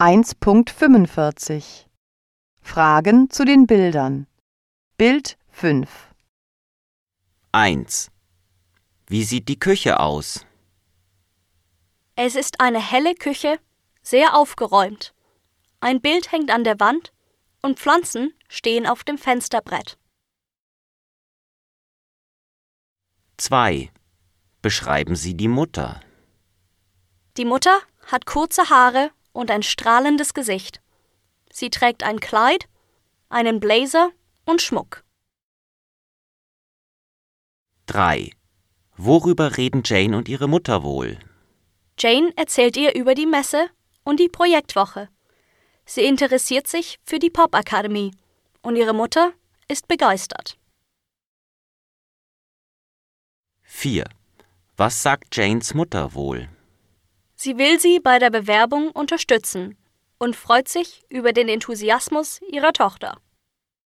1.45 Fragen zu den Bildern. Bild 5 1. Wie sieht die Küche aus? Es ist eine helle Küche, sehr aufgeräumt. Ein Bild hängt an der Wand und Pflanzen stehen auf dem Fensterbrett. 2. Beschreiben Sie die Mutter. Die Mutter hat kurze Haare und ein strahlendes Gesicht. Sie trägt ein Kleid, einen Blazer und Schmuck. 3. Worüber reden Jane und ihre Mutter wohl? Jane erzählt ihr über die Messe und die Projektwoche. Sie interessiert sich für die Popakademie und ihre Mutter ist begeistert. 4. Was sagt Janes Mutter wohl? Sie will sie bei der Bewerbung unterstützen und freut sich über den Enthusiasmus ihrer Tochter.